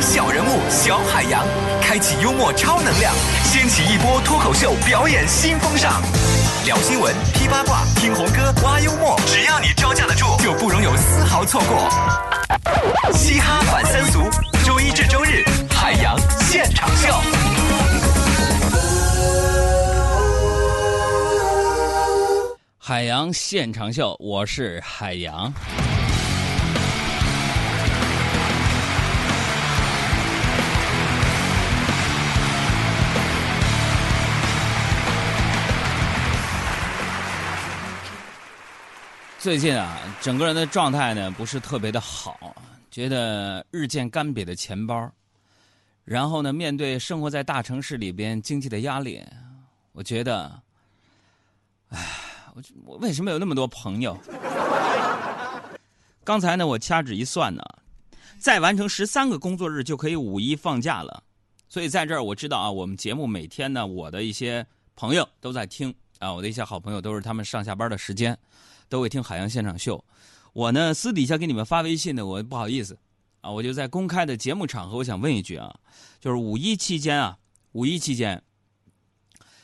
小人物小海洋，开启幽默超能量，掀起一波脱口秀表演新风尚。聊新闻、批八卦、听红歌、挖幽默，只要你招架得住，就不容有丝毫错过。嘻哈反三俗，周一至周日海洋现场秀。海洋现场秀，我是海洋。最近啊，整个人的状态呢不是特别的好，觉得日渐干瘪的钱包，然后呢，面对生活在大城市里边经济的压力，我觉得，唉，我我为什么有那么多朋友？刚才呢，我掐指一算呢，再完成十三个工作日就可以五一放假了，所以在这儿我知道啊，我们节目每天呢，我的一些朋友都在听啊，我的一些好朋友都是他们上下班的时间。都会听海洋现场秀，我呢私底下给你们发微信呢，我不好意思，啊，我就在公开的节目场合，我想问一句啊，就是五一期间啊，五一期间，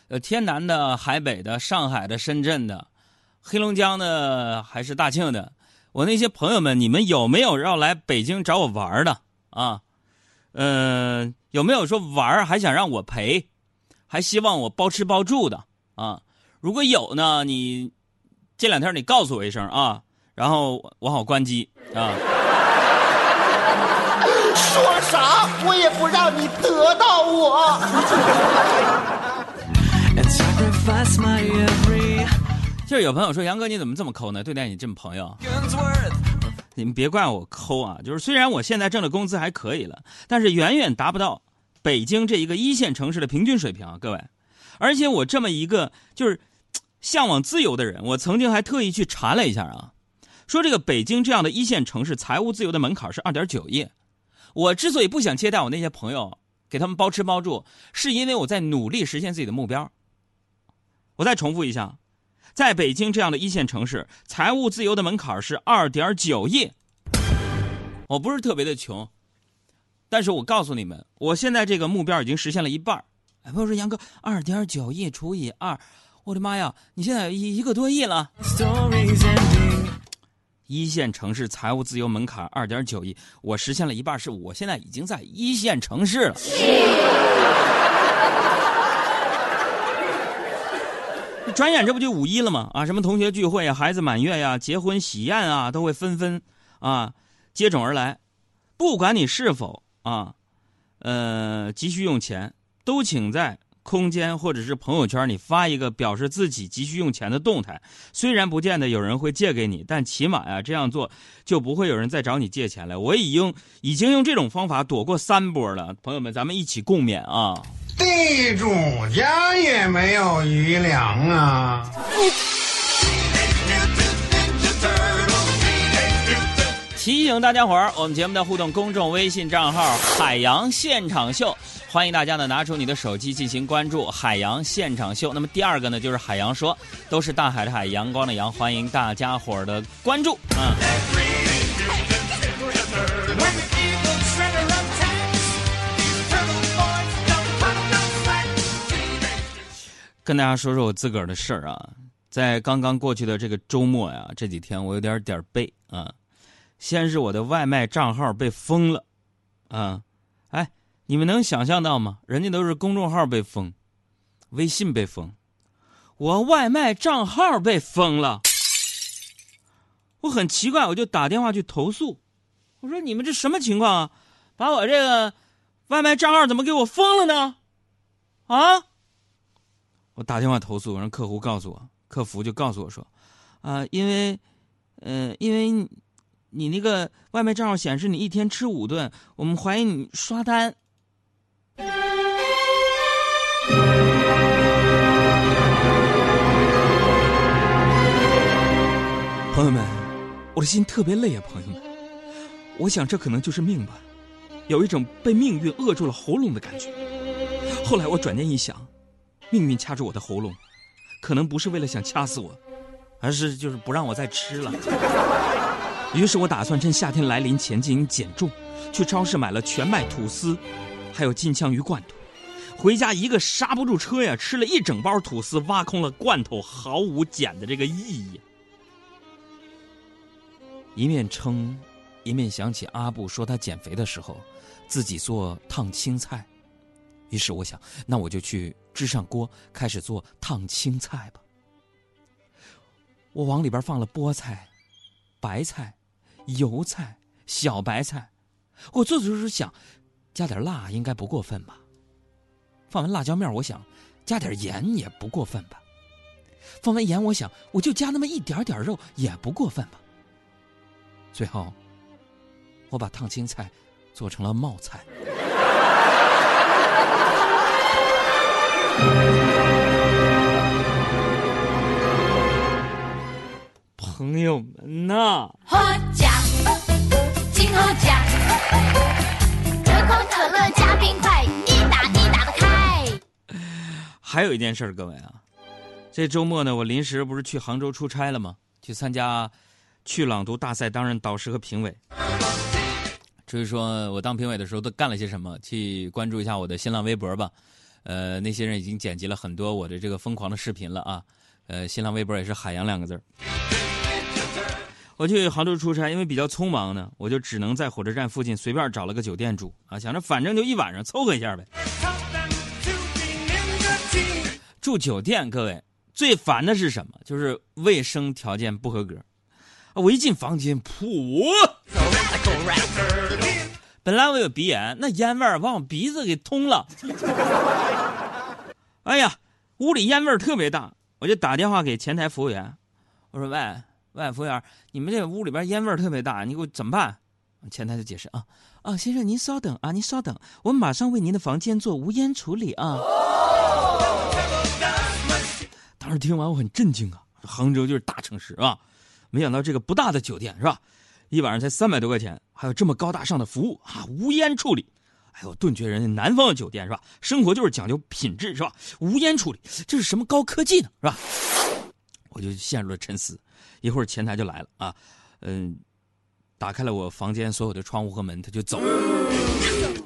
呃，天南的、海北的、上海的、深圳的、黑龙江的还是大庆的，我那些朋友们，你们有没有要来北京找我玩的啊？嗯，有没有说玩还想让我陪，还希望我包吃包住的啊？如果有呢，你。这两天你告诉我一声啊，然后我好关机啊。说啥我也不让你得到我。就是有朋友说杨哥你怎么这么抠呢？对待你这么朋友，你们别怪我抠啊。就是虽然我现在挣的工资还可以了，但是远远达不到北京这一个一线城市的平均水平啊，各位。而且我这么一个就是。向往自由的人，我曾经还特意去查了一下啊，说这个北京这样的一线城市，财务自由的门槛是二点九亿。我之所以不想接待我那些朋友，给他们包吃包住，是因为我在努力实现自己的目标。我再重复一下，在北京这样的一线城市，财务自由的门槛是二点九亿。我不是特别的穷，但是我告诉你们，我现在这个目标已经实现了一半。哎，朋友说杨哥，二点九亿除以二。我的妈呀！你现在一一个多亿了。一线城市财务自由门槛二点九亿，我实现了一半，是我现在已经在一线城市了。转眼这不就五一了吗？啊，什么同学聚会啊，孩子满月呀，结婚喜宴啊，都会纷纷啊接踵而来。不管你是否啊，呃，急需用钱，都请在。空间或者是朋友圈，你发一个表示自己急需用钱的动态，虽然不见得有人会借给你，但起码呀这样做就不会有人再找你借钱了。我已经已经用这种方法躲过三波了，朋友们，咱们一起共勉啊！地主家也没有余粮啊！提醒大家伙儿，我们节目的互动公众微信账号“海洋现场秀”。欢迎大家呢拿出你的手机进行关注海洋现场秀。那么第二个呢就是海洋说，都是大海的海，阳光的阳。欢迎大家伙儿的关注啊！跟大家说说我自个儿的事儿啊，在刚刚过去的这个周末呀，这几天我有点点背啊。先是我的外卖账号被封了，啊，哎。你们能想象到吗？人家都是公众号被封，微信被封，我外卖账号被封了。我很奇怪，我就打电话去投诉。我说：“你们这什么情况啊？把我这个外卖账号怎么给我封了呢？”啊！我打电话投诉，让客服告诉我，客服就告诉我说：“啊，因为，嗯，因为你那个外卖账号显示你一天吃五顿，我们怀疑你刷单。”朋友们，我的心特别累啊！朋友们，我想这可能就是命吧，有一种被命运扼住了喉咙的感觉。后来我转念一想，命运掐住我的喉咙，可能不是为了想掐死我，而是就是不让我再吃了。于是我打算趁夏天来临前进行减重，去超市买了全麦吐司，还有金枪鱼罐头。回家一个刹不住车呀，吃了一整包吐司，挖空了罐头，毫无减的这个意义。一面称，一面想起阿布说他减肥的时候，自己做烫青菜。于是我想，那我就去支上锅，开始做烫青菜吧。我往里边放了菠菜、白菜、油菜、小白菜。我做的时候想，加点辣应该不过分吧。放完辣椒面，我想加点盐也不过分吧。放完盐，我想我就加那么一点点肉也不过分吧。最后，我把烫青菜做成了冒菜。朋友们呐，喝奖，金喝奖，可口可乐加冰块，一打一打的开。还有一件事，各位啊，这周末呢，我临时不是去杭州出差了吗？去参加去朗读大赛，担任导师和评委。至于说我当评委的时候都干了些什么，去关注一下我的新浪微博吧。呃，那些人已经剪辑了很多我的这个疯狂的视频了啊。呃，新浪微博也是“海洋”两个字儿。我去杭州出差，因为比较匆忙呢，我就只能在火车站附近随便找了个酒店住啊，想着反正就一晚上，凑合一下呗。住酒店，各位最烦的是什么？就是卫生条件不合格。我一进房间，噗！本来我有鼻炎，那烟味儿把我鼻子给通了。哎呀，屋里烟味儿特别大，我就打电话给前台服务员，我说：“喂。”喂，服务员，你们这屋里边烟味特别大，你给我怎么办？前台就解释啊啊，先生您稍等啊，您稍等，我马上为您的房间做无烟处理啊。当时听完我很震惊啊，杭州就是大城市啊，没想到这个不大的酒店是吧，一晚上才三百多块钱，还有这么高大上的服务啊，无烟处理，哎呦，顿觉人家南方的酒店是吧，生活就是讲究品质是吧，无烟处理，这是什么高科技呢是吧？我就陷入了沉思。一会儿前台就来了啊，嗯，打开了我房间所有的窗户和门，他就走。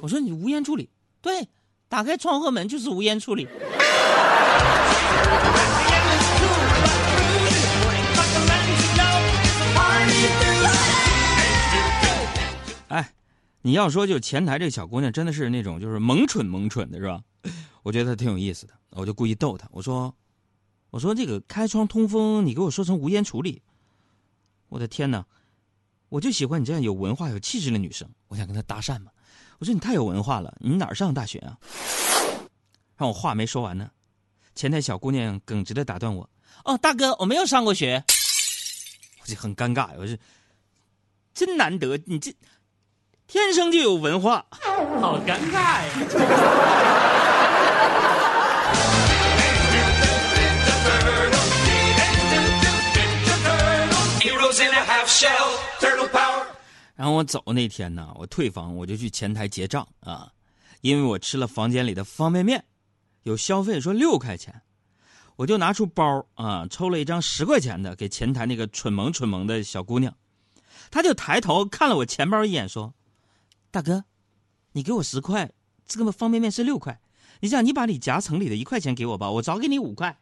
我说你无烟处理，对，打开窗户和门就是无烟处理。哎，你要说就前台这小姑娘真的是那种就是萌蠢萌蠢的是吧？我觉得她挺有意思的，我就故意逗她，我说，我说这个开窗通风，你给我说成无烟处理。我的天哪！我就喜欢你这样有文化、有气质的女生。我想跟她搭讪嘛。我说你太有文化了，你哪儿上大学啊？让我话没说完呢，前台小姑娘耿直的打断我：“哦，大哥，我没有上过学。”我就很尴尬，我说：“真难得，你这天生就有文化，好尴尬呀。”然后我走那天呢，我退房，我就去前台结账啊，因为我吃了房间里的方便面，有消费说六块钱，我就拿出包啊，抽了一张十块钱的给前台那个蠢萌蠢萌的小姑娘，她就抬头看了我钱包一眼，说：“大哥，你给我十块，这个方便面是六块，你这样你把你夹层里的一块钱给我吧，我找给你五块。”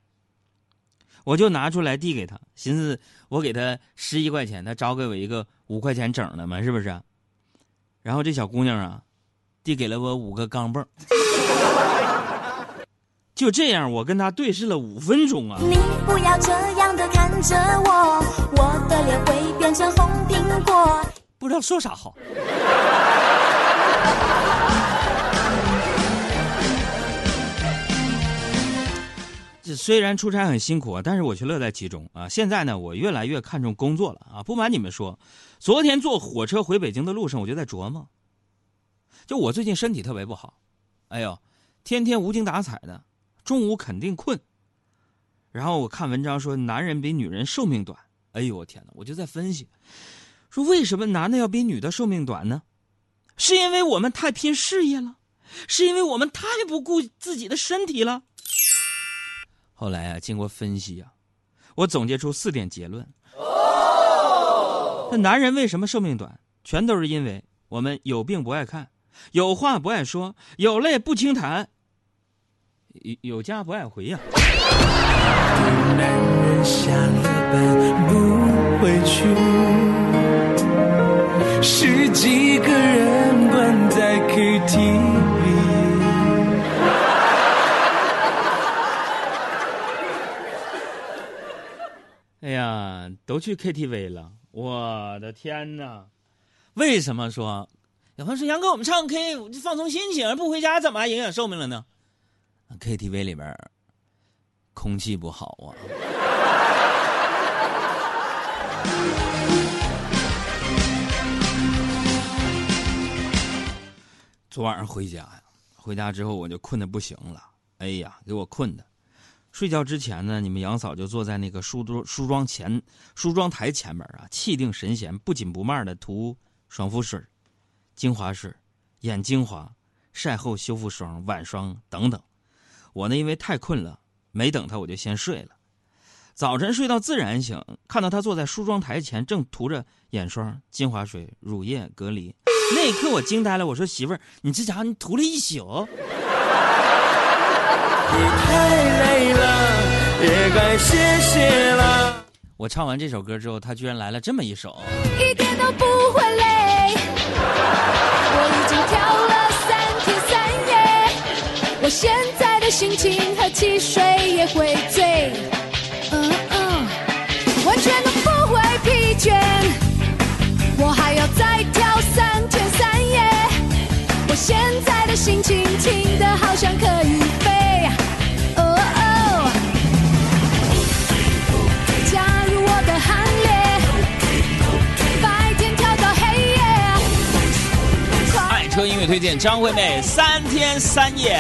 我就拿出来递给他，寻思我给他十一块钱，他找给我一个五块钱整的嘛，是不是？然后这小姑娘啊，递给了我五个钢镚就这样，我跟他对视了五分钟啊！你不要这样的看着我，我的脸会变成红苹果。不知道说啥好。虽然出差很辛苦啊，但是我却乐在其中啊！现在呢，我越来越看重工作了啊！不瞒你们说，昨天坐火车回北京的路上，我就在琢磨，就我最近身体特别不好，哎呦，天天无精打采的，中午肯定困。然后我看文章说，男人比女人寿命短，哎呦我天哪！我就在分析，说为什么男的要比女的寿命短呢？是因为我们太拼事业了，是因为我们太不顾自己的身体了。后来啊，经过分析啊，我总结出四点结论。那男人为什么寿命短？全都是因为我们有病不爱看，有话不爱说，有泪不轻弹，有有家不爱回呀、男人下了班不回去，十几个人都去 KTV 了，我的天哪！为什么说？有朋友说杨哥，我们唱 K 放松心情，不回家怎么还影响寿命了呢？KTV 里边空气不好啊。昨晚上回家呀，回家之后我就困得不行了，哎呀，给我困的。睡觉之前呢，你们杨嫂就坐在那个梳妆梳妆前梳妆台前面啊，气定神闲、不紧不慢的涂爽肤水、精华水、眼精华、晒后修复霜、晚霜等等。我呢，因为太困了，没等她我就先睡了。早晨睡到自然醒，看到她坐在梳妆台前，正涂着眼霜、精华水、乳液、隔离。那一刻我惊呆了，我说媳妇儿，你这家伙你涂了一宿。太累了，也该歇歇了。我唱完这首歌之后，他居然来了这么一首。一点都不会累。我已经跳了三天三夜，我现在的心情和汽水也会醉，嗯嗯，完全都不会疲倦。我还要再跳三天三夜，我现在的心情张惠妹三天三夜。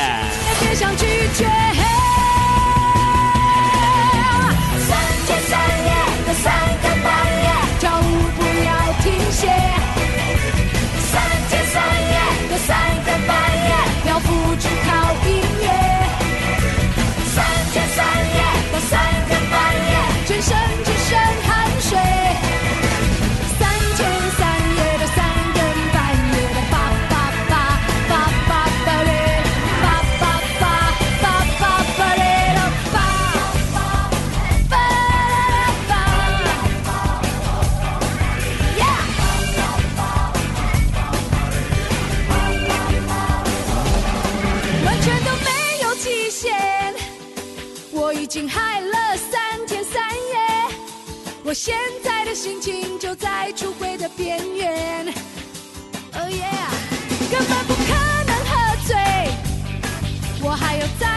time.